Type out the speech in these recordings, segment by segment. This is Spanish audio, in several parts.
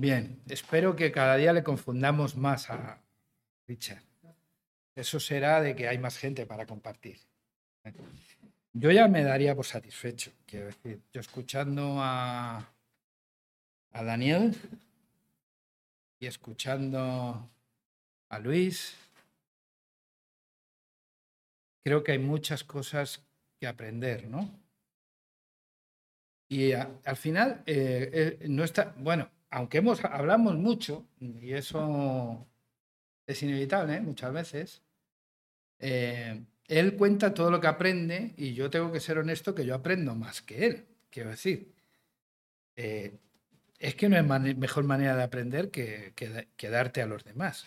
Bien, espero que cada día le confundamos más a Richard. Eso será de que hay más gente para compartir. Yo ya me daría por satisfecho, quiero decir, yo escuchando a, Daniel y escuchando a Luis, creo que hay muchas cosas que aprender, ¿no? Y al final, eh, eh, no está, bueno, aunque hemos, hablamos mucho, y eso es inevitable ¿eh? muchas veces, él cuenta todo lo que aprende y yo tengo que ser honesto que yo aprendo más que él, quiero decir. es que no hay mejor manera de aprender que, que darte a los demás.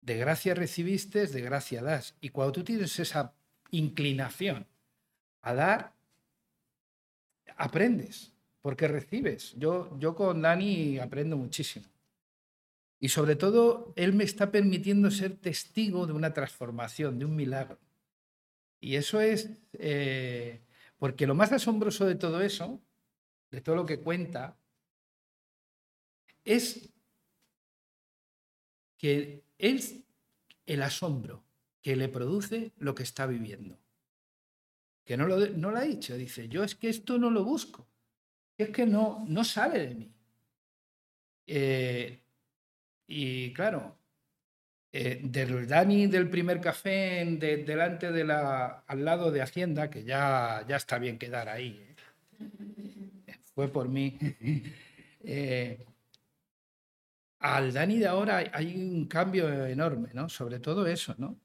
De gracia recibiste, de gracia das. Y cuando tú tienes esa inclinación a dar, aprendes, porque recibes. Yo, yo con Dani aprendo muchísimo. Y sobre todo, él me está permitiendo ser testigo de una transformación, de un milagro. Y eso es, eh, porque lo más asombroso de todo eso, de todo lo que cuenta, es que es el asombro que le produce lo que está viviendo. Que no lo, no lo ha dicho, dice, yo es que esto no lo busco, es que no, no sale de mí. Eh, y claro, eh, del Dani del primer café delante de la, al lado de Hacienda, que ya, ya está bien quedar ahí, ¿eh? fue por mí. al Dani de ahora hay un cambio enorme, ¿no? Sobre todo eso, ¿no?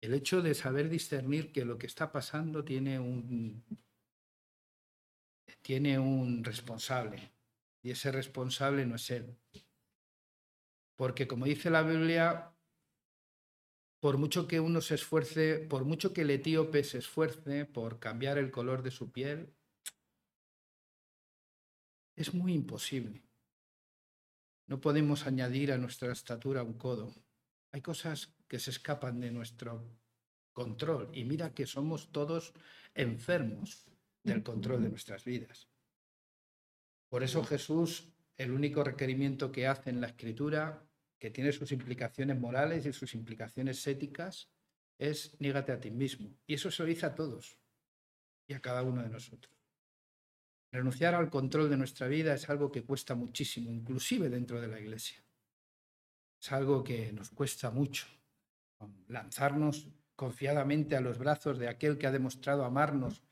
El hecho de saber discernir que lo que está pasando tiene un, tiene un responsable y ese responsable no es él. Porque como dice la Biblia, por mucho que uno se esfuerce, por mucho que el etíope se esfuerce por cambiar el color de su piel, es muy imposible. No podemos añadir a nuestra estatura un codo. Hay cosas que se escapan de nuestro control. Y mira que somos todos enfermos del control de nuestras vidas. Por eso Jesús, el único requerimiento que hace en la escritura, que tiene sus implicaciones morales y sus implicaciones éticas, es nígate a ti mismo. Y eso se lo dice a todos y a cada uno de nosotros. Renunciar al control de nuestra vida es algo que cuesta muchísimo, inclusive dentro de la iglesia. Es algo que nos cuesta mucho. Lanzarnos confiadamente a los brazos de aquel que ha demostrado amarnos,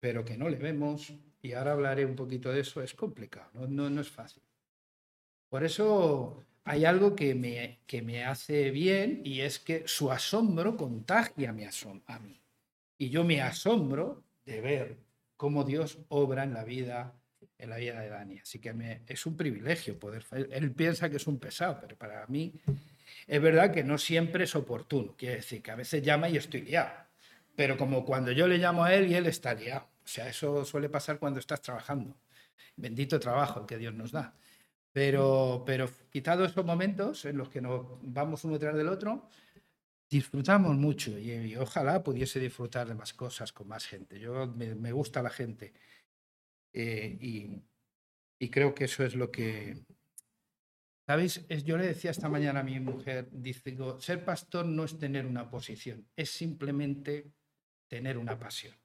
pero que no le vemos, y ahora hablaré un poquito de eso, es complicado, no, no, es fácil. Por eso hay algo que me, que me hace bien y es que su asombro contagia mi a mí. Y yo me asombro de ver cómo Dios obra en la vida en la vida de Dani. Así que me, es un privilegio poder. Él piensa que es un pesado, pero para mí es verdad que no siempre es oportuno. Quiere decir que a veces llama y estoy liado. Pero como cuando yo le llamo a él y él está liado. Sea, eso suele pasar cuando estás trabajando. Bendito trabajo el que Dios nos da. Pero, pero quitado esos momentos en los que nos vamos uno tras del otro, disfrutamos mucho y, ojalá pudiese disfrutar de más cosas con más gente. Yo me gusta la gente eh, y, creo que eso es lo que... ¿Sabéis? yo le decía esta mañana a mi mujer, ser pastor no es tener una posición, es simplemente tener una pasión.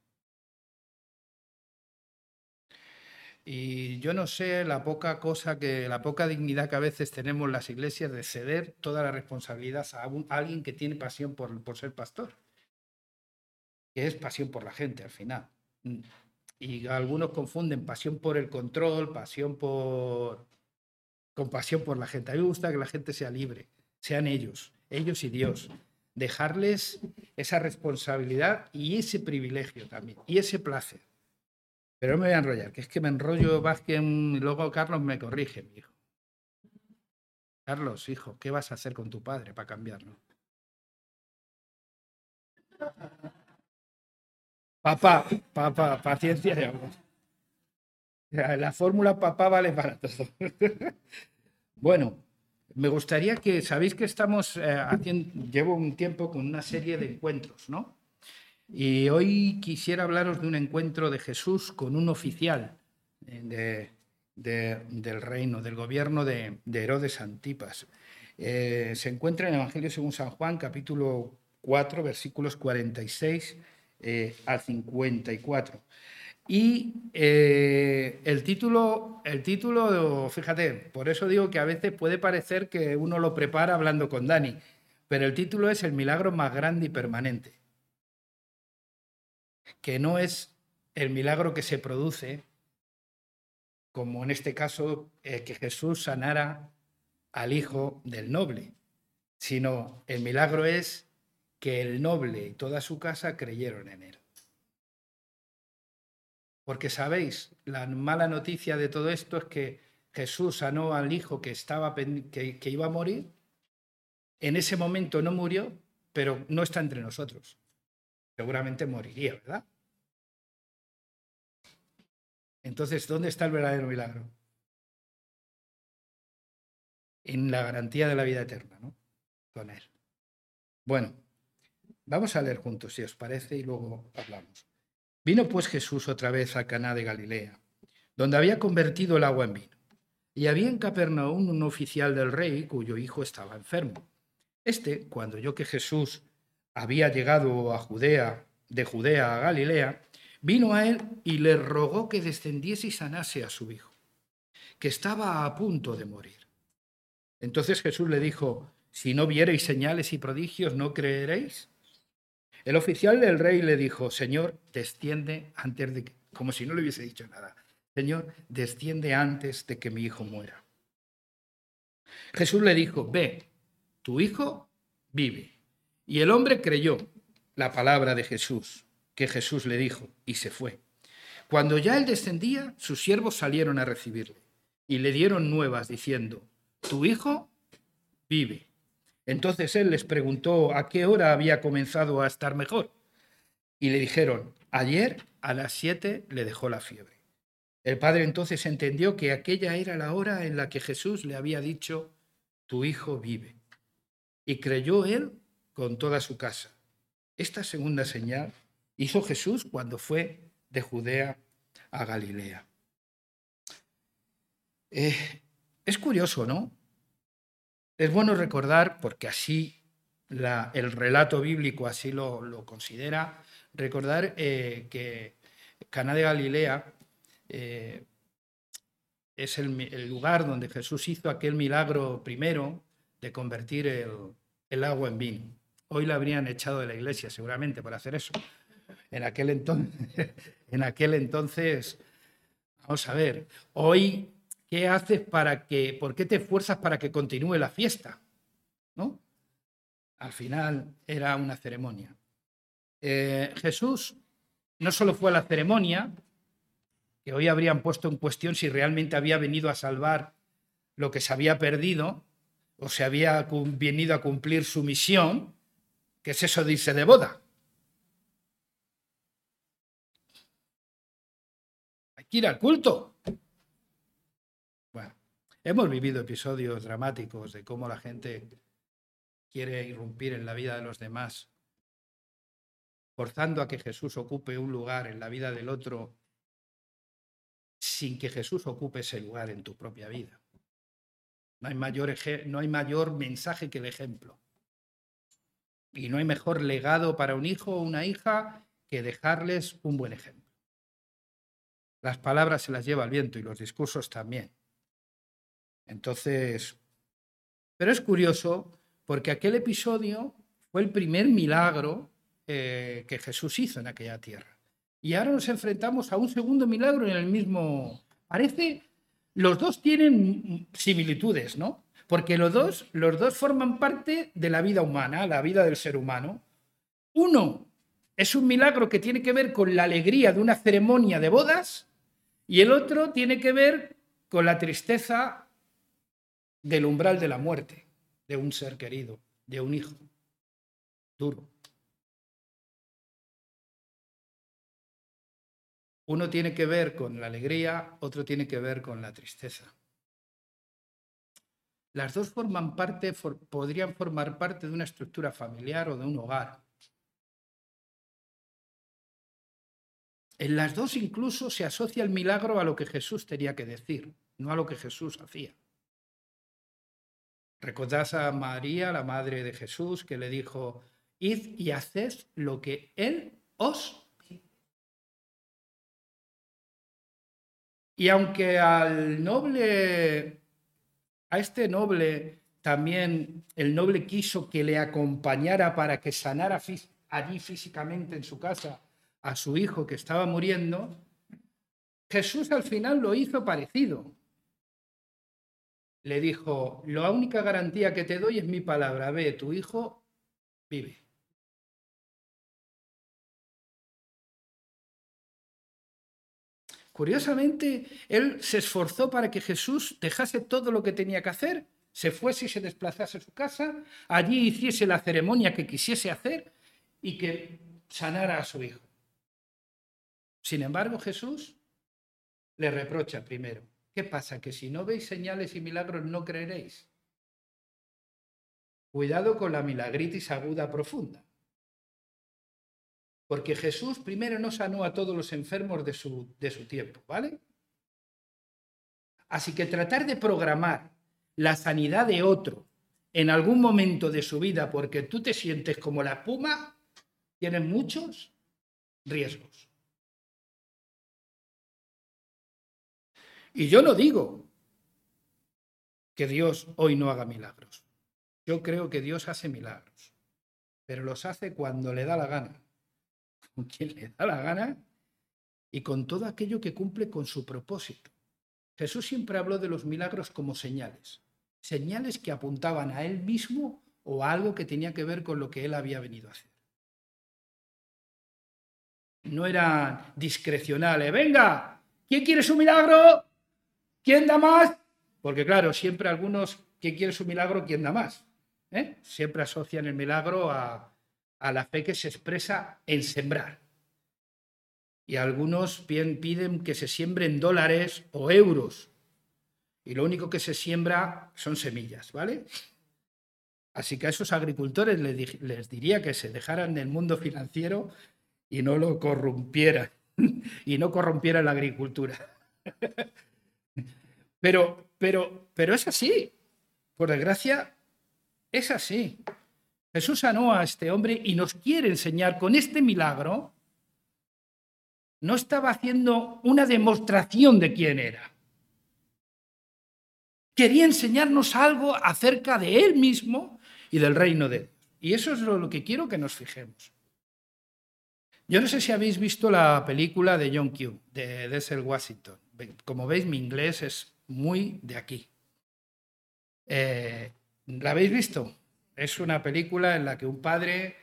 Y yo no sé la poca cosa que, la poca dignidad que a veces tenemos las iglesias de ceder toda la responsabilidad a, alguien que tiene pasión por, por ser pastor, que es pasión por la gente al final. Y algunos confunden pasión por el control, pasión por compasión por la gente. A mí me gusta que la gente sea libre, sean ellos, ellos y Dios. Dejarles esa responsabilidad y ese privilegio también, y ese placer. Pero me voy a enrollar, que es que me enrollo más que luego Carlos me corrige, mi hijo. Carlos, hijo, ¿qué vas a hacer con tu padre para cambiarlo? Papá, papá, paciencia de amor. La fórmula papá vale para todo. bueno, me gustaría que, sabéis que estamos eh, haciendo, llevo un tiempo con una serie de encuentros, ¿no? Y hoy quisiera hablaros de un encuentro de Jesús con un oficial eh, del reino, del gobierno de, Herodes Antipas. Eh, se encuentra en el Evangelio según San Juan, capítulo 4, versículos 46 eh, al 54. Y eh, el, título, el título, fíjate, por eso digo que a veces puede parecer que uno lo prepara hablando con Dani, pero el título es El milagro más grande y permanente, que no es el milagro que se produce, como en este caso eh, que Jesús sanara al hijo del noble, sino el milagro es que el noble y toda su casa creyeron en él. Porque sabéis, la mala noticia de todo esto es que Jesús sanó al hijo que, estaba, que, que iba a morir. En ese momento no murió, pero no está entre nosotros. Seguramente moriría, ¿verdad? Entonces, ¿dónde está el verdadero milagro? En la garantía de la vida eterna, ¿no? Con Él. Bueno, vamos a leer juntos, si os parece, y luego hablamos. Vino pues Jesús otra vez a Caná de Galilea, donde había convertido el agua en vino. Y había en Capernaum un oficial del rey cuyo hijo estaba enfermo. Este, cuando oyó que Jesús había llegado a Judea, de Judea a Galilea, vino a él y le rogó que descendiese y sanase a su hijo, que estaba a punto de morir. Entonces Jesús le dijo, si no viereis señales y prodigios, ¿no creeréis? El oficial del rey le dijo, Señor, desciende antes de que, como si no le hubiese dicho nada, Señor, desciende antes de que mi hijo muera. Jesús le dijo, ve, tu hijo vive. Y el hombre creyó la palabra de Jesús, que Jesús le dijo, y se fue. Cuando ya él descendía, sus siervos salieron a recibirle y le dieron nuevas diciendo, tu hijo vive. Entonces él les preguntó a qué hora había comenzado a estar mejor. Y le dijeron, ayer a las siete le dejó la fiebre. El padre entonces entendió que aquella era la hora en la que Jesús le había dicho, tu hijo vive. Y creyó él con toda su casa. Esta segunda señal hizo Jesús cuando fue de Judea a Galilea. Eh, es curioso, ¿no? Es bueno recordar, porque así el relato bíblico así lo, considera, recordar eh, que Caná de Galilea eh, es el, lugar donde Jesús hizo aquel milagro primero de convertir el, agua en vino. Hoy la habrían echado de la iglesia seguramente por hacer eso. En aquel entonces, en aquel entonces vamos a ver, hoy ¿Qué haces para que, por qué te esfuerzas para que continúe la fiesta? ¿No? Al final era una ceremonia. Eh, Jesús no solo fue a la ceremonia, que hoy habrían puesto en cuestión si realmente había venido a salvar lo que se había perdido o se había venido a cumplir su misión, que es eso dice de boda. Hay que ir al culto. Hemos vivido episodios dramáticos de cómo la gente quiere irrumpir en la vida de los demás, forzando a que Jesús ocupe un lugar en la vida del otro sin que Jesús ocupe ese lugar en tu propia vida. No hay mayor, no hay mayor mensaje que el ejemplo. Y no hay mejor legado para un hijo o una hija que dejarles un buen ejemplo. Las palabras se las lleva el viento y los discursos también. Entonces, pero es curioso porque aquel episodio fue el primer milagro eh, que Jesús hizo en aquella tierra. Y ahora nos enfrentamos a un segundo milagro en el mismo... Parece, los dos tienen similitudes, ¿no? Porque los dos, los dos forman parte de la vida humana, la vida del ser humano. Uno es un milagro que tiene que ver con la alegría de una ceremonia de bodas y el otro tiene que ver con la tristeza del umbral de la muerte de un ser querido, de un hijo. Duro. Uno tiene que ver con la alegría, otro tiene que ver con la tristeza. Las dos forman parte, podrían formar parte de una estructura familiar o de un hogar. En las dos incluso se asocia el milagro a lo que Jesús tenía que decir. no a lo que Jesús hacía. Recordad a María, la madre de Jesús, que le dijo, id y haced lo que Él os Y aunque al noble, a este noble también el noble quiso que le acompañara para que sanara allí físicamente en su casa a su hijo que estaba muriendo, Jesús al final lo hizo parecido. Le dijo, la única garantía que te doy es mi palabra, ve, tu hijo vive. Curiosamente, él se esforzó para que Jesús dejase todo lo que tenía que hacer, se fuese y se desplazase a su casa, allí hiciese la ceremonia que quisiese hacer y que sanara a su hijo. Sin embargo, Jesús le reprocha primero, ¿qué pasa? Que si no veis señales y milagros no creeréis. Cuidado con la milagritis aguda profunda. Porque Jesús primero no sanó a todos los enfermos de su, de su tiempo, ¿vale? Así que tratar de programar la sanidad de otro en algún momento de su vida porque tú te sientes como la espuma, tiene muchos riesgos. Y yo no digo que Dios hoy no haga milagros. Yo creo que Dios hace milagros, pero los hace cuando le da la gana con quien le da la gana y con todo aquello que cumple con su propósito. Jesús siempre habló de los milagros como señales, señales que apuntaban a él mismo o a algo que tenía que ver con lo que él había venido a hacer. No eran discrecionales, venga, ¿quién quiere su milagro? ¿Quién da más? Porque claro, siempre algunos, ¿quién quiere su milagro? ¿Quién da más? ¿Eh? Siempre asocian el milagro a, a la fe que se expresa en sembrar. Y algunos piden que se siembren dólares o euros. Y lo único que se siembra son semillas, ¿vale? Así que a esos agricultores les, diría que se dejaran del mundo financiero y no lo corrompieran. y no corrompieran la agricultura. pero, pero, pero es así. Por desgracia, es así. Jesús sanó a este hombre y nos quiere enseñar con este milagro, no estaba haciendo una demostración de quién era. Quería enseñarnos algo acerca de él mismo y del reino de Dios. Y eso es lo que quiero que nos fijemos. Yo no sé si habéis visto la película de John Q, de Denzel Washington. Como veis, mi inglés es muy de aquí. Eh, ¿La habéis visto? Es una película en la que un padre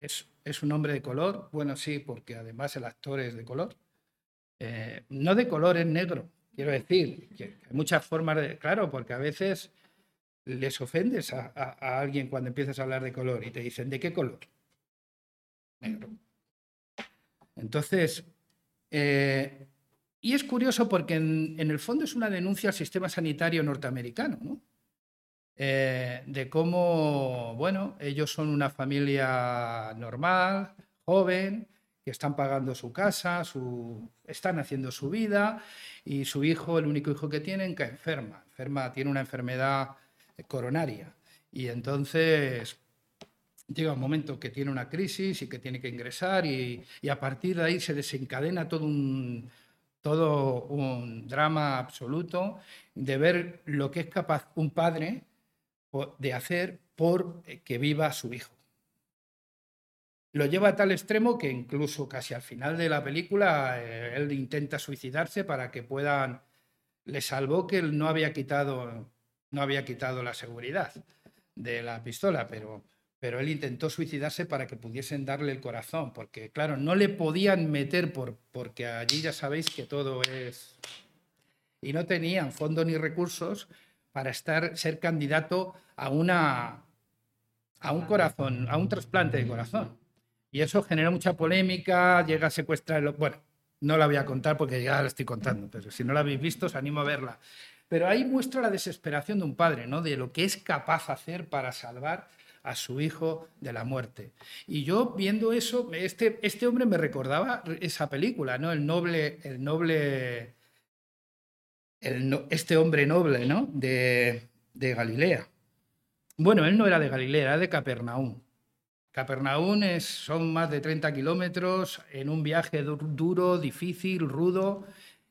es, un hombre de color, bueno, sí, porque además el actor es de color. Eh, no de color, es negro, quiero decir. Hay muchas formas de. Claro, porque a veces les ofendes a, alguien cuando empiezas a hablar de color y te dicen, ¿de qué color? Negro. Entonces, eh, y es curioso porque en, en, el fondo es una denuncia al sistema sanitario norteamericano, ¿no? Eh, de cómo, bueno, ellos son una familia normal, joven, que están pagando su casa, su, están haciendo su vida y su hijo, el único hijo que tienen, que enferma, enferma, tiene una enfermedad coronaria. Y entonces llega un momento que tiene una crisis y que tiene que ingresar y, y a partir de ahí se desencadena todo un, todo un drama absoluto de ver lo que es capaz un padre de hacer por eh, que viva su hijo. Lo lleva a tal extremo que incluso casi al final de la película eh, él intenta suicidarse para que puedan. Le salvó que él no había quitado, no había quitado la seguridad de la pistola, pero, pero él intentó suicidarse para que pudiesen darle el corazón, porque claro, no le podían meter por, porque allí ya sabéis que todo es... Y no tenían fondos ni recursos para estar, ser candidato a, una, a un corazón, a un trasplante de corazón. Y eso genera mucha polémica, llega a secuestrar... Bueno, no la voy a contar porque ya la estoy contando, pero si no la habéis visto, os animo a verla. Pero ahí muestra la desesperación de un padre, ¿no? De lo que es capaz hacer para salvar a su hijo de la muerte. Y yo viendo eso, este, este hombre me recordaba esa película, ¿no? El noble, el noble este hombre noble ¿no? de, de Galilea. Bueno, él no era de Galilea, era de Capernaum. Capernaum es, son más de 30 kilómetros en un viaje duro, difícil, rudo,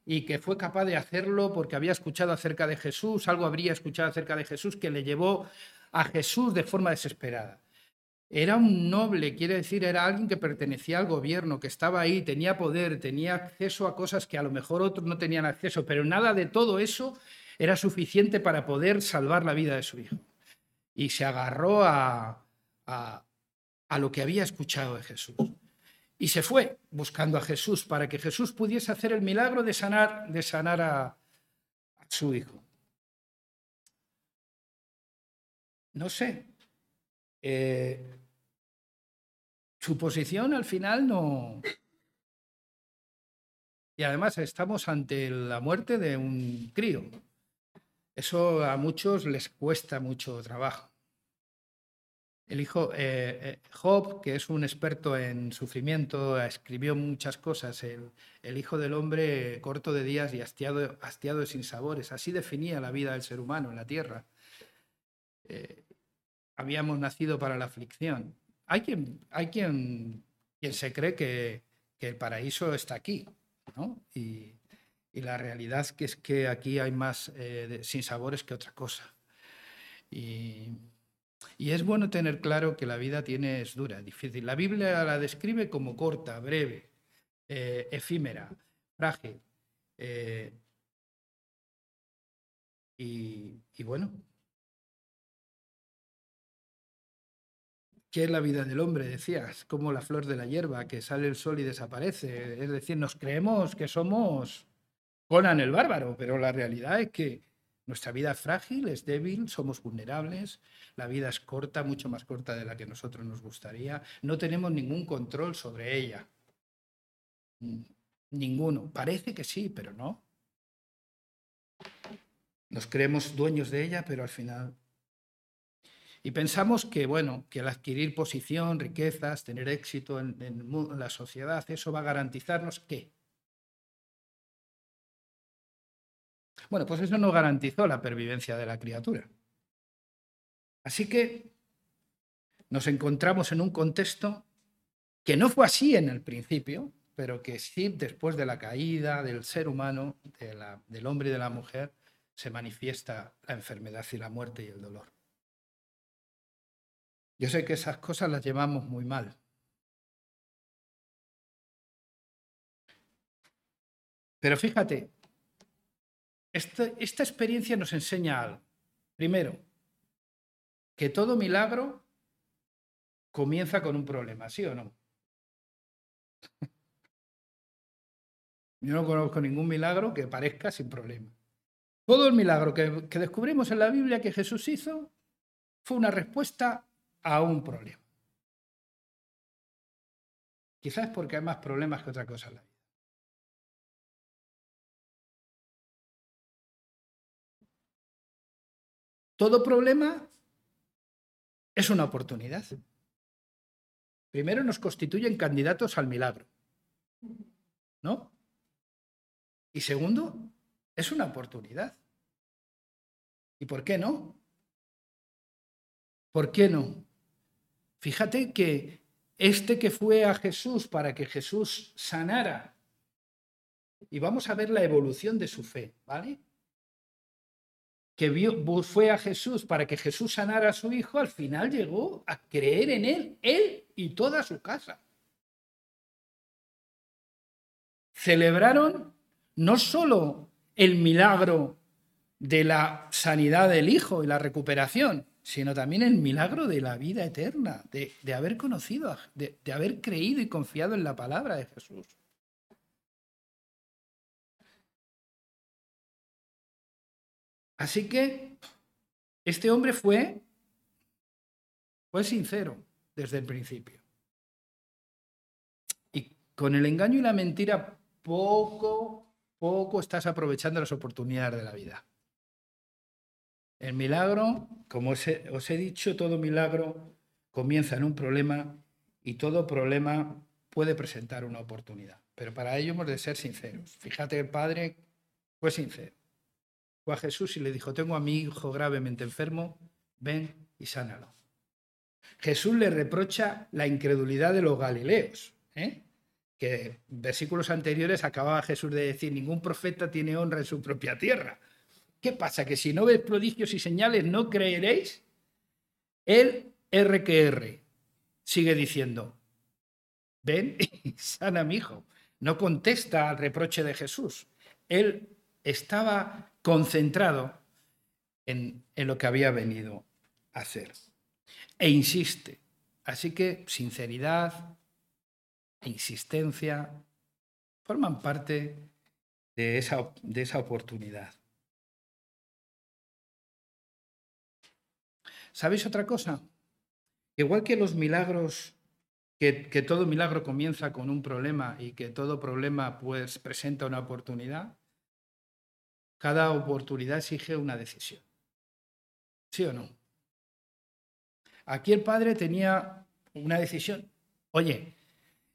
y que fue capaz de hacerlo porque había escuchado acerca de Jesús, algo habría escuchado acerca de Jesús que le llevó a Jesús de forma desesperada. Era un noble, quiere decir, era alguien que pertenecía al gobierno, que estaba ahí, tenía poder, tenía acceso a cosas que a lo mejor otros no tenían acceso, pero nada de todo eso era suficiente para poder salvar la vida de su hijo. Y se agarró a, a, a lo que había escuchado de Jesús. Y se fue buscando a Jesús para que Jesús pudiese hacer el milagro de sanar, de sanar a, su hijo. No sé. Eh, su posición al final no... Y además estamos ante la muerte de un crío. Eso a muchos les cuesta mucho trabajo. El hijo eh, eh, Job, que es un experto en sufrimiento, escribió muchas cosas. El, hijo del hombre corto de días y hastiado, hastiado de sinsabores. Así definía la vida del ser humano en la tierra. Eh, habíamos nacido para la aflicción. Hay quien, hay quien, quien se cree que, el paraíso está aquí, ¿no? Y, la realidad que es que aquí hay más sinsabores que otra cosa. Y y es bueno tener claro que la vida tiene, es dura, difícil. La Biblia la describe como corta, breve, eh, efímera, frágil. Eh, y, y bueno, ¿Qué es la vida del hombre? Decías, como la flor de la hierba, que sale el sol y desaparece. Es decir, nos creemos que somos Conan el bárbaro, pero la realidad es que nuestra vida es frágil, es débil, somos vulnerables, la vida es corta, mucho más corta de la que nosotros nos gustaría, no tenemos ningún control sobre ella. Ninguno. Parece que sí, pero no. Nos creemos dueños de ella, pero al final... Y pensamos que, bueno, que al adquirir posición, riquezas, tener éxito en, la sociedad, eso va a garantizarnos qué? Bueno, pues eso no garantizó la pervivencia de la criatura. Así que nos encontramos en un contexto que no fue así en el principio, pero que sí después de la caída del ser humano, del hombre y de la mujer, se manifiesta la enfermedad y la muerte y el dolor. Yo sé que esas cosas las llevamos muy mal. Pero fíjate, esta, experiencia nos enseña algo. Primero, que todo milagro comienza con un problema, ¿sí o no? Yo no conozco ningún milagro que parezca sin problema. Todo el milagro que, que, descubrimos en la Biblia que Jesús hizo fue una respuesta a un problema. Quizás porque hay más problemas que otra cosa en la vida. Todo problema es una oportunidad. Primero nos constituyen candidatos al milagro. ¿No? Y segundo, es una oportunidad. ¿Y por qué no? ¿Por qué no? Fíjate que este que fue a Jesús para que Jesús sanara, y vamos a ver la evolución de su fe, ¿vale? que fue a Jesús para que Jesús sanara a su hijo, al final llegó a creer en él, él y toda su casa. Celebraron no solo el milagro de la sanidad del hijo y la recuperación, sino también el milagro de la vida eterna, de, haber conocido, de haber creído y confiado en la palabra de Jesús. Así que este hombre fue, fue sincero desde el principio. Y con el engaño y la mentira, poco, poco estás aprovechando las oportunidades de la vida. El milagro, como os he, os he dicho, todo milagro comienza en un problema y todo problema puede presentar una oportunidad. Pero para ello hemos de ser sinceros. Fíjate, el padre fue sincero. fue a Jesús y le dijo, tengo a mi hijo gravemente enfermo, ven y sánalo. Jesús le reprocha la incredulidad de los galileos, ¿eh? que versículos anteriores acababa Jesús de decir, ningún profeta tiene honra en su propia tierra. ¿Qué pasa? ¿Que si no ves prodigios y señales no creeréis? El RQR sigue diciendo, ven y sana mi hijo. No contesta al reproche de Jesús. Él estaba concentrado en, en lo que había venido a hacer. E insiste. Así que sinceridad, e insistencia forman parte de esa, de esa oportunidad. ¿Sabéis otra cosa? Igual que los milagros, que, todo milagro comienza con un problema y que todo problema pues presenta una oportunidad, cada oportunidad exige una decisión. ¿Sí o no? Aquí el padre tenía una decisión. Oye,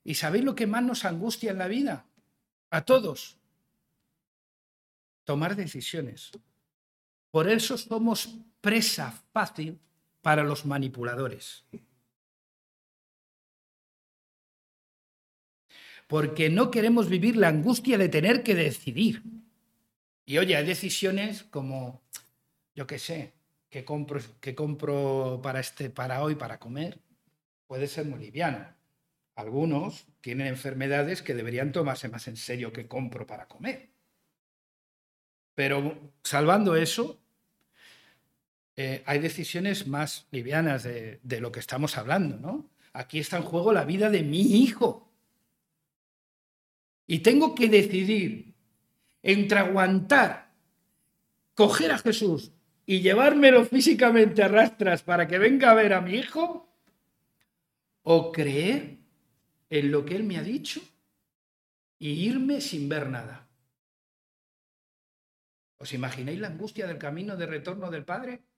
¿y sabéis lo que más nos angustia en la vida? A todos. Tomar decisiones. Por eso somos presa fácil para los manipuladores. Porque no queremos vivir la angustia de tener que decidir. Y oye, hay decisiones como, yo qué sé, que compro, compro para, este, para hoy para comer, puede ser muy liviano. Algunos tienen enfermedades que deberían tomarse más en serio que compro para comer. Pero salvando eso, eh, hay decisiones más livianas de, de lo que estamos hablando, ¿no? Aquí está en juego la vida de mi hijo. Y tengo que decidir entre aguantar, coger a Jesús y llevármelo físicamente a rastras para que venga a ver a mi hijo, o creer en lo que él me ha dicho y irme sin ver nada. ¿Os imagináis la angustia del camino de retorno del Padre?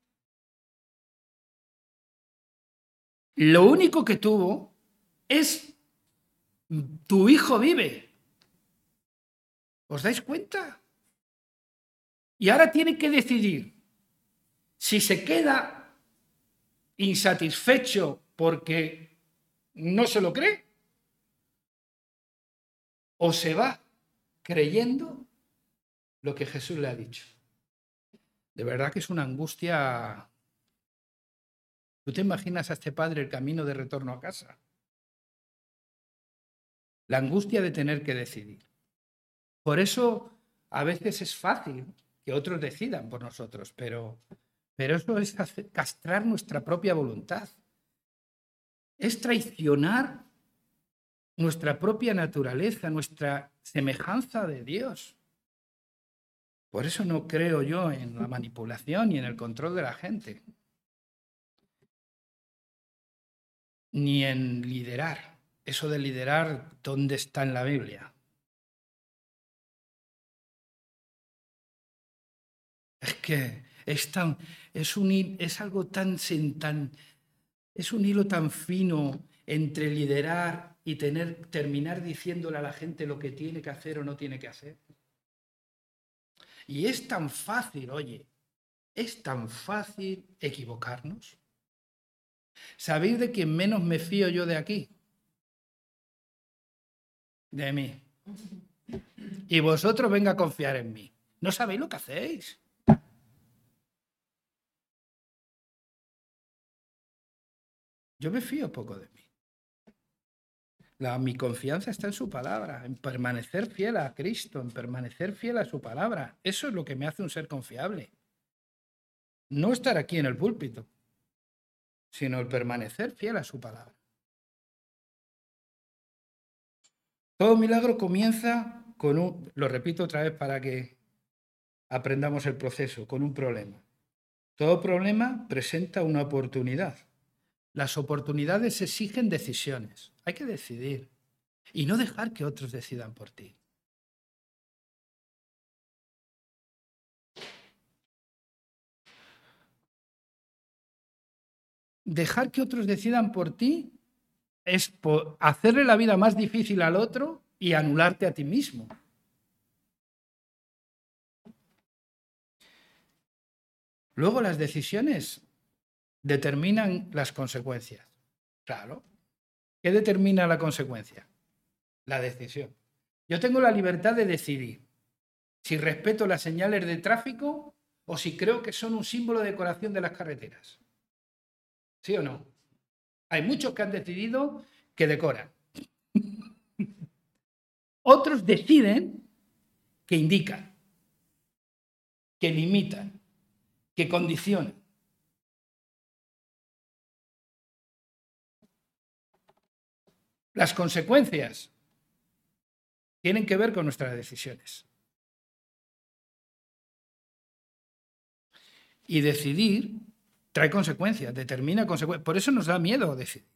Lo único que tuvo es tu hijo vive. ¿Os dais cuenta? Y ahora tiene que decidir si se queda insatisfecho porque no se lo cree, o se va creyendo lo que Jesús le ha dicho. De verdad que es una angustia. ¿Tú te imaginas a este padre el camino de retorno a casa? La angustia de tener que decidir. Por eso a veces es fácil que otros decidan por nosotros, pero pero eso es castrar nuestra propia voluntad. Es traicionar nuestra propia naturaleza, nuestra semejanza de Dios. Por eso no creo yo en la manipulación y en el control de la gente. Ni en liderar. Eso de liderar, ¿dónde está en la Biblia? Es que es, tan, es, un, es algo tan, tan, es un hilo tan fino entre liderar y tener, terminar diciéndole a la gente lo que tiene que hacer o no tiene que hacer. Y es tan fácil, oye, es tan fácil equivocarnos. ¿Sabéis de quién menos me fío yo de aquí? De mí. Y vosotros venga a confiar en mí. No sabéis lo que hacéis. Yo me fío poco de mí. La, mi confianza está en su palabra, en permanecer fiel a Cristo, en permanecer fiel a su palabra. Eso es lo que me hace un ser confiable. No estar aquí en el púlpito, sino el permanecer fiel a su palabra. Todo milagro comienza con un, lo repito otra vez para que aprendamos el proceso, con un problema. Todo problema presenta una oportunidad. Las oportunidades exigen decisiones. Hay que decidir y no dejar que otros decidan por ti. Dejar que otros decidan por ti es hacerle la vida más difícil al otro y anularte a ti mismo. Luego las decisiones determinan las consecuencias. Claro. ¿Qué determina la consecuencia? La decisión. Yo tengo la libertad de decidir si respeto las señales de tráfico o si creo que son un símbolo de decoración de las carreteras. ¿Sí o no? Hay muchos que han decidido que decoran. Otros deciden que indican, que limitan, que condicionan. Las consecuencias tienen que ver con nuestras decisiones. Y decidir trae consecuencias, determina consecuencias. Por eso nos da miedo decidir.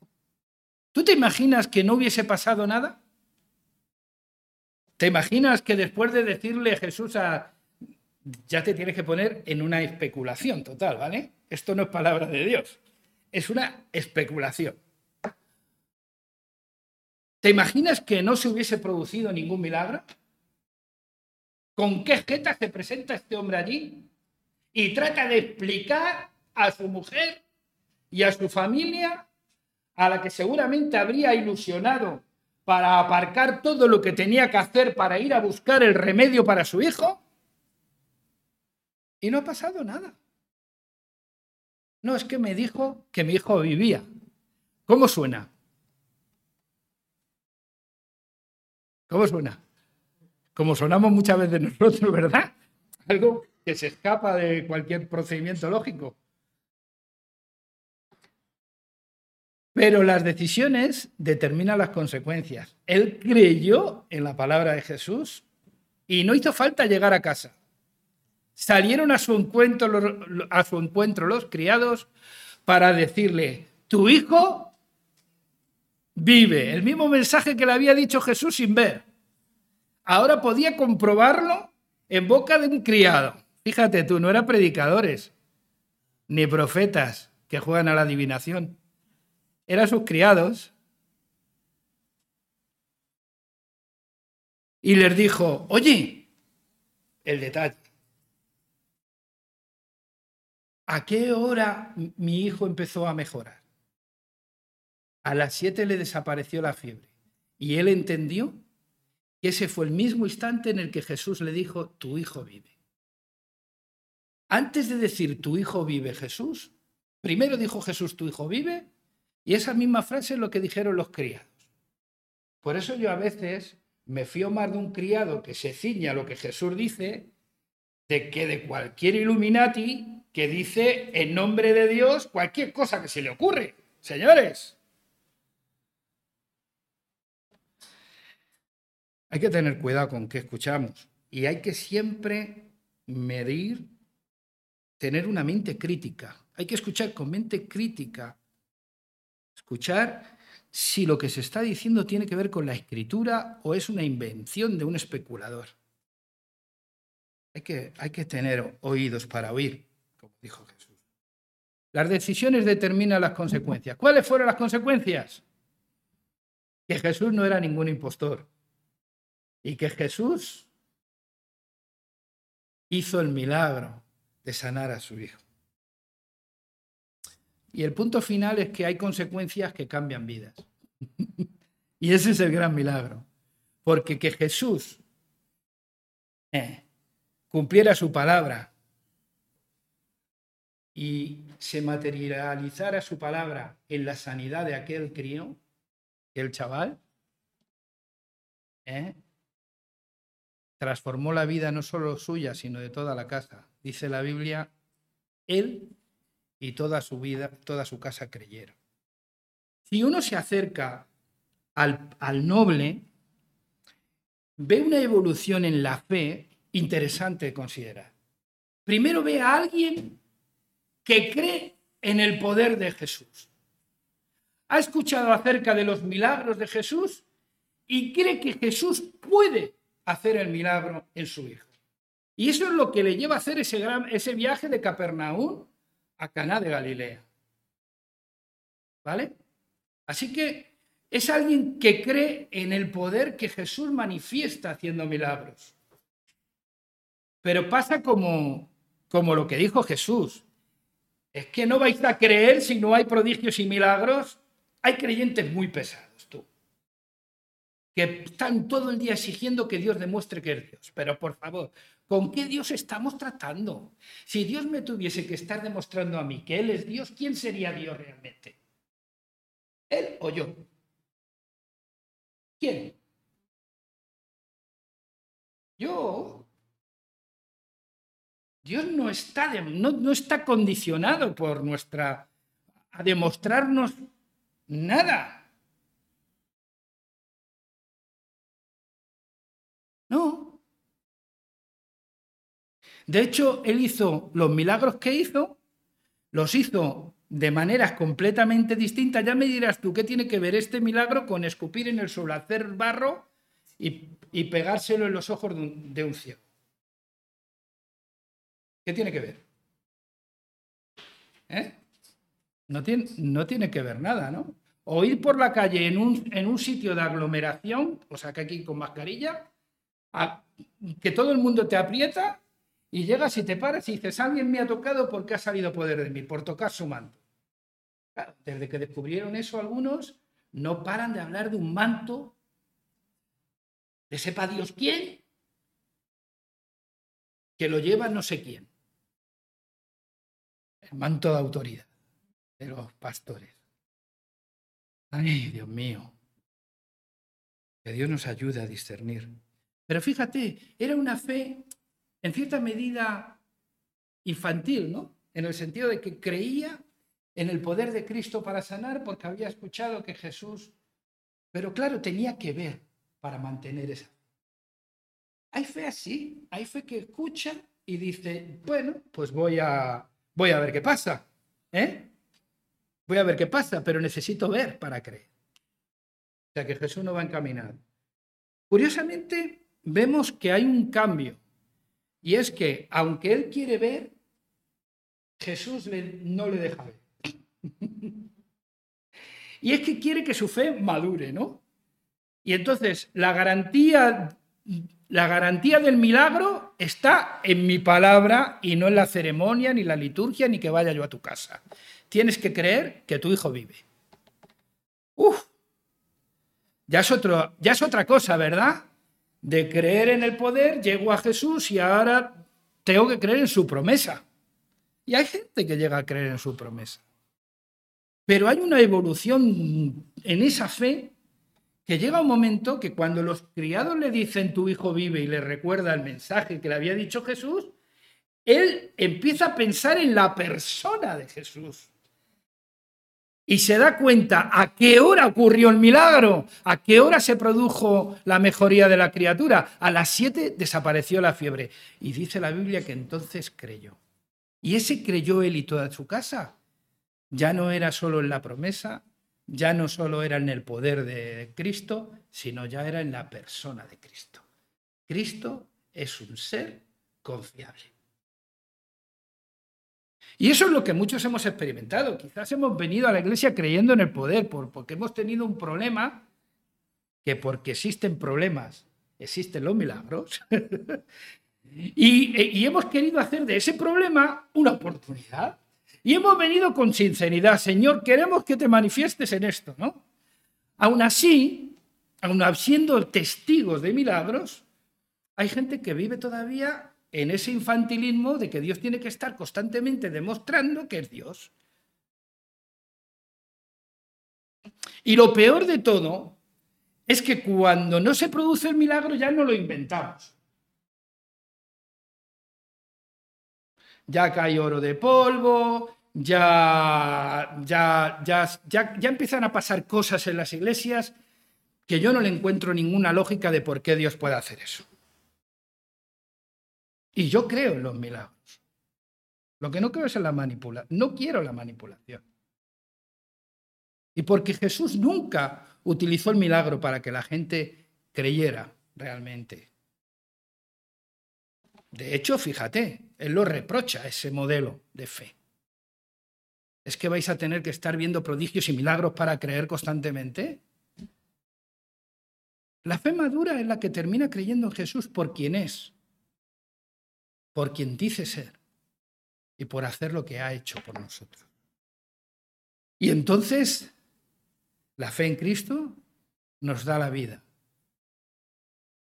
¿Tú te imaginas que no hubiese pasado nada? ¿Te imaginas que después de decirle Jesús a... ya te tienes que poner en una especulación total, ¿vale? Esto no es palabra de Dios, es una especulación. ¿Te imaginas que no se hubiese producido ningún milagro? ¿Con qué jeta se presenta este hombre allí? Y trata de explicar a su mujer y a su familia, a la que seguramente habría ilusionado para aparcar todo lo que tenía que hacer para ir a buscar el remedio para su hijo. Y no ha pasado nada. No, es que me dijo que mi hijo vivía. ¿Cómo suena? ¿Cómo suena? Como sonamos muchas veces nosotros, ¿verdad? Algo que se escapa de cualquier procedimiento lógico. Pero las decisiones determinan las consecuencias. Él creyó en la palabra de Jesús y no hizo falta llegar a casa. Salieron a su encuentro los, criados para decirle, tu hijo vive. El mismo mensaje que le había dicho Jesús sin ver. Ahora podía comprobarlo en boca de un criado. Fíjate tú, no eran predicadores ni profetas que juegan a la adivinación eran sus criados, y les dijo, oye, el detalle, ¿a qué hora mi hijo empezó a mejorar? A las siete le desapareció la fiebre y él entendió que ese fue el mismo instante en el que Jesús le dijo, tu hijo vive. Antes de decir, tu hijo vive Jesús, primero dijo Jesús, tu hijo vive, y esa misma frase es lo que dijeron los criados. Por eso yo a veces me fío más de un criado que se ciña a lo que Jesús dice, de que de cualquier Illuminati que dice en nombre de Dios cualquier cosa que se le ocurre. Señores, hay que tener cuidado con qué escuchamos y hay que siempre medir, tener una mente crítica. Hay que escuchar con mente crítica Escuchar si lo que se está diciendo tiene que ver con la escritura o es una invención de un especulador. Hay que, hay que tener oídos para oír, como dijo Jesús. Las decisiones determinan las consecuencias. ¿Cuáles fueron las consecuencias? Que Jesús no era ningún impostor y que Jesús hizo el milagro de sanar a su hijo. Y el punto final es que hay consecuencias que cambian vidas. y ese es el gran milagro. Porque que Jesús eh, cumpliera su palabra y se materializara su palabra en la sanidad de aquel crío, el chaval, eh, transformó la vida no solo suya, sino de toda la casa. Dice la Biblia, él y toda su vida, toda su casa creyeron. Si uno se acerca al, noble, ve una evolución en la fe interesante de considerar. Primero ve a alguien que cree en el poder de Jesús. Ha escuchado acerca de los milagros de Jesús y cree que Jesús puede hacer el milagro en su hijo. Y eso es lo que le lleva a hacer ese, gran, ese viaje de Capernaum a Caná de Galilea. ¿Vale? Así que es alguien que cree en el poder que Jesús manifiesta haciendo milagros. Pero pasa como, como lo que dijo Jesús. Es que no vais a creer si no hay prodigios y milagros. Hay creyentes muy pesados, tú, que están todo el día exigiendo que Dios demuestre que es Dios. Pero por favor, ¿con qué Dios estamos tratando? Si Dios me tuviese que estar demostrando a mí que Él es Dios, ¿quién sería Dios realmente? ¿Él o yo? ¿Quién? Yo. Dios no está, no, está condicionado por nuestra a demostrarnos nada. De hecho, él hizo los milagros que hizo, los hizo de maneras completamente distintas. Ya me dirás tú, ¿qué tiene que ver este milagro con escupir en el suelo, hacer barro y, pegárselo en los ojos de un, ciego. ¿Qué tiene que ver? ¿Eh? No, tiene, no tiene que ver nada, ¿no? O ir por la calle en un, en un sitio de aglomeración, o sea, que aquí con mascarilla, que todo el mundo te aprieta y llegas y te paras y dices, alguien me ha tocado porque ha salido poder de mí, por tocar su manto. desde que descubrieron eso algunos, no paran de hablar de un manto de sepa Dios quién, que lo lleva no sé quién. El manto de autoridad de los pastores. Ay, Dios mío. Que Dios nos ayude a discernir. Pero fíjate, era una fe en cierta medida infantil, ¿no? En el sentido de que creía en el poder de Cristo para sanar porque había escuchado que Jesús, pero claro, tenía que ver para mantener esa Hay fe así, hay fe que escucha y dice, bueno, pues voy a, voy a ver qué pasa. ¿eh? Voy a ver qué pasa, pero necesito ver para creer. O sea que Jesús no va encaminado. Curiosamente, vemos que hay un cambio. Y es que, aunque él quiere ver, Jesús no le deja ver. y es que quiere que su fe madure, ¿no? Y entonces la garantía, la garantía del milagro está en mi palabra y no en la ceremonia, ni la liturgia, ni que vaya yo a tu casa. Tienes que creer que tu hijo vive. Uf, ya es, otro, ya es otra cosa, ¿verdad? De creer en el poder, llego a Jesús y ahora tengo que creer en su promesa. Y hay gente que llega a creer en su promesa. Pero hay una evolución en esa fe que llega un momento que cuando los criados le dicen tu hijo vive y le recuerda el mensaje que le había dicho Jesús, él empieza a pensar en la persona de Jesús. Y se da cuenta a qué hora ocurrió el milagro, a qué hora se produjo la mejoría de la criatura. A las siete desapareció la fiebre. Y dice la Biblia que entonces creyó. Y ese creyó él y toda su casa. Ya no era solo en la promesa, ya no solo era en el poder de Cristo, sino ya era en la persona de Cristo. Cristo es un ser confiable. Y eso es lo que muchos hemos experimentado. Quizás hemos venido a la iglesia creyendo en el poder, porque hemos tenido un problema, que porque existen problemas, existen los milagros, y, y hemos querido hacer de ese problema una oportunidad. Y hemos venido con sinceridad, Señor, queremos que te manifiestes en esto, ¿no? Aún así, aún siendo testigos de milagros, hay gente que vive todavía en ese infantilismo de que Dios tiene que estar constantemente demostrando que es Dios. Y lo peor de todo es que cuando no se produce el milagro ya no lo inventamos. Ya cae oro de polvo, ya, ya, ya, ya, empiezan a pasar cosas en las iglesias que yo no le encuentro ninguna lógica de por qué Dios puede hacer eso. Y yo creo en los milagros. Lo que no creo es en la manipulación. No quiero la manipulación. Y porque Jesús nunca utilizó el milagro para que la gente creyera realmente. De hecho, fíjate, Él lo reprocha ese modelo de fe es que vais a tener que estar viendo prodigios y milagros para creer constantemente. La fe madura es la que termina creyendo en Jesús por quien es, por quien dice ser. y por hacer lo que ha hecho por nosotros. Y entonces, la fe en Cristo nos da la vida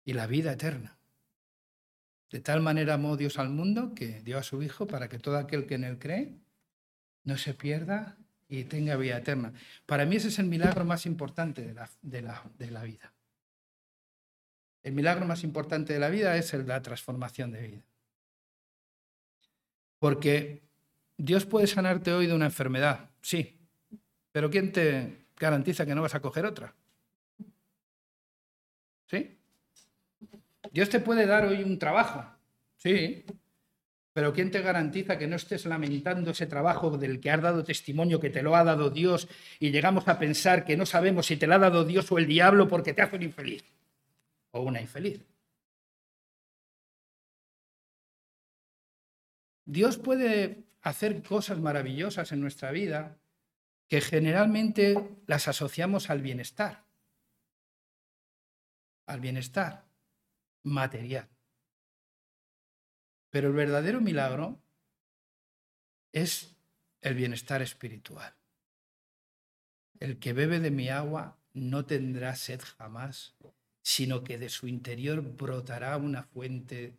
y la vida eterna. De tal manera amó Dios al mundo que dio a su Hijo para que todo aquel que en él cree no se pierda y tenga vida eterna. Para mí ese es el milagro más importante de la, de la, de la vida. El milagro más importante de la vida es el la transformación de vida. Porque Dios puede sanarte hoy de una enfermedad, sí, pero ¿quién te garantiza que no vas a coger otra? ¿Sí? Dios te puede dar hoy un trabajo, sí, pero ¿quién te garantiza que no estés lamentando ese trabajo del que has dado testimonio, que te lo ha dado Dios, y llegamos a pensar que no sabemos si te lo ha dado Dios o el diablo porque te hace un infeliz o una infeliz? Dios puede hacer cosas maravillosas en nuestra vida que generalmente las asociamos al bienestar, al bienestar material. Pero el verdadero milagro es el bienestar espiritual. El que bebe de mi agua no tendrá sed jamás, sino que de su interior brotará una fuente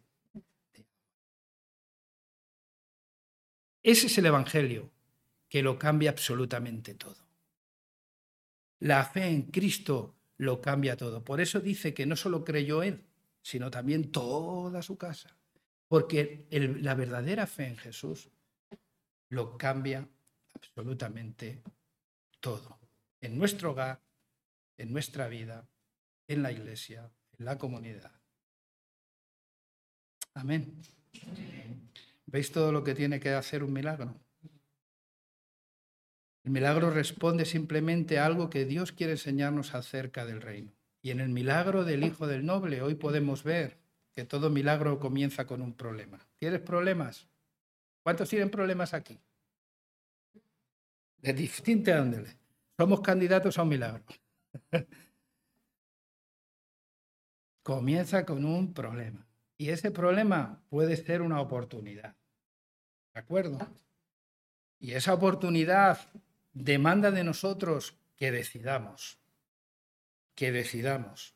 Ese es el Evangelio que lo cambia absolutamente todo. La fe en Cristo lo cambia todo. Por eso dice que no solo creyó él, sino también toda su casa. Porque la verdadera fe en Jesús lo cambia absolutamente todo. En nuestro hogar, en nuestra vida, en la iglesia, en la comunidad. Amén. ¿Veis todo lo que tiene que hacer un milagro? El milagro responde simplemente a algo que Dios quiere enseñarnos acerca del reino. Y en el milagro del Hijo del Noble hoy podemos ver que todo milagro comienza con un problema. ¿Tienes problemas? ¿Cuántos tienen problemas aquí? De distinta ándale. Somos candidatos a un milagro. comienza con un problema. Y ese problema puede ser una oportunidad. ¿De acuerdo? Y esa oportunidad demanda de nosotros que decidamos, que decidamos.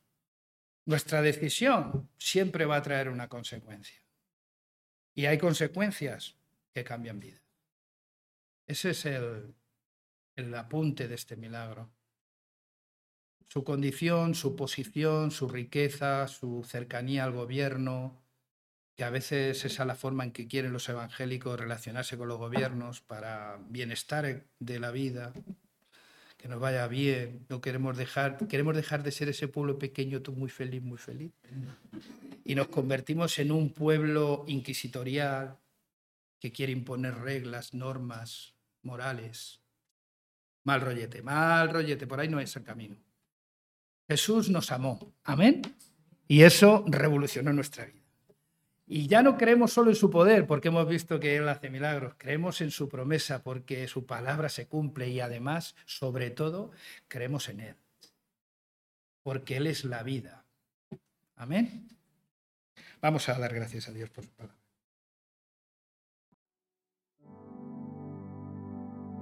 Nuestra decisión siempre va a traer una consecuencia. Y hay consecuencias que cambian vida. Ese es el, el apunte de este milagro. Su condición, su posición, su riqueza, su cercanía al gobierno, que a veces esa es la forma en que quieren los evangélicos relacionarse con los gobiernos para bienestar de la vida, que nos vaya bien, no queremos dejar, queremos dejar de ser ese pueblo pequeño, tú muy feliz, muy feliz, y nos convertimos en un pueblo inquisitorial que quiere imponer reglas, normas, morales. Mal rollete, mal rollete, por ahí no es el camino. Jesús nos amó, amén, y eso revolucionó nuestra vida. Y ya no creemos solo en su poder, porque hemos visto que Él hace milagros, creemos en su promesa, porque su palabra se cumple y además, sobre todo, creemos en Él, porque Él es la vida. Amén. Vamos a dar gracias a Dios por su palabra.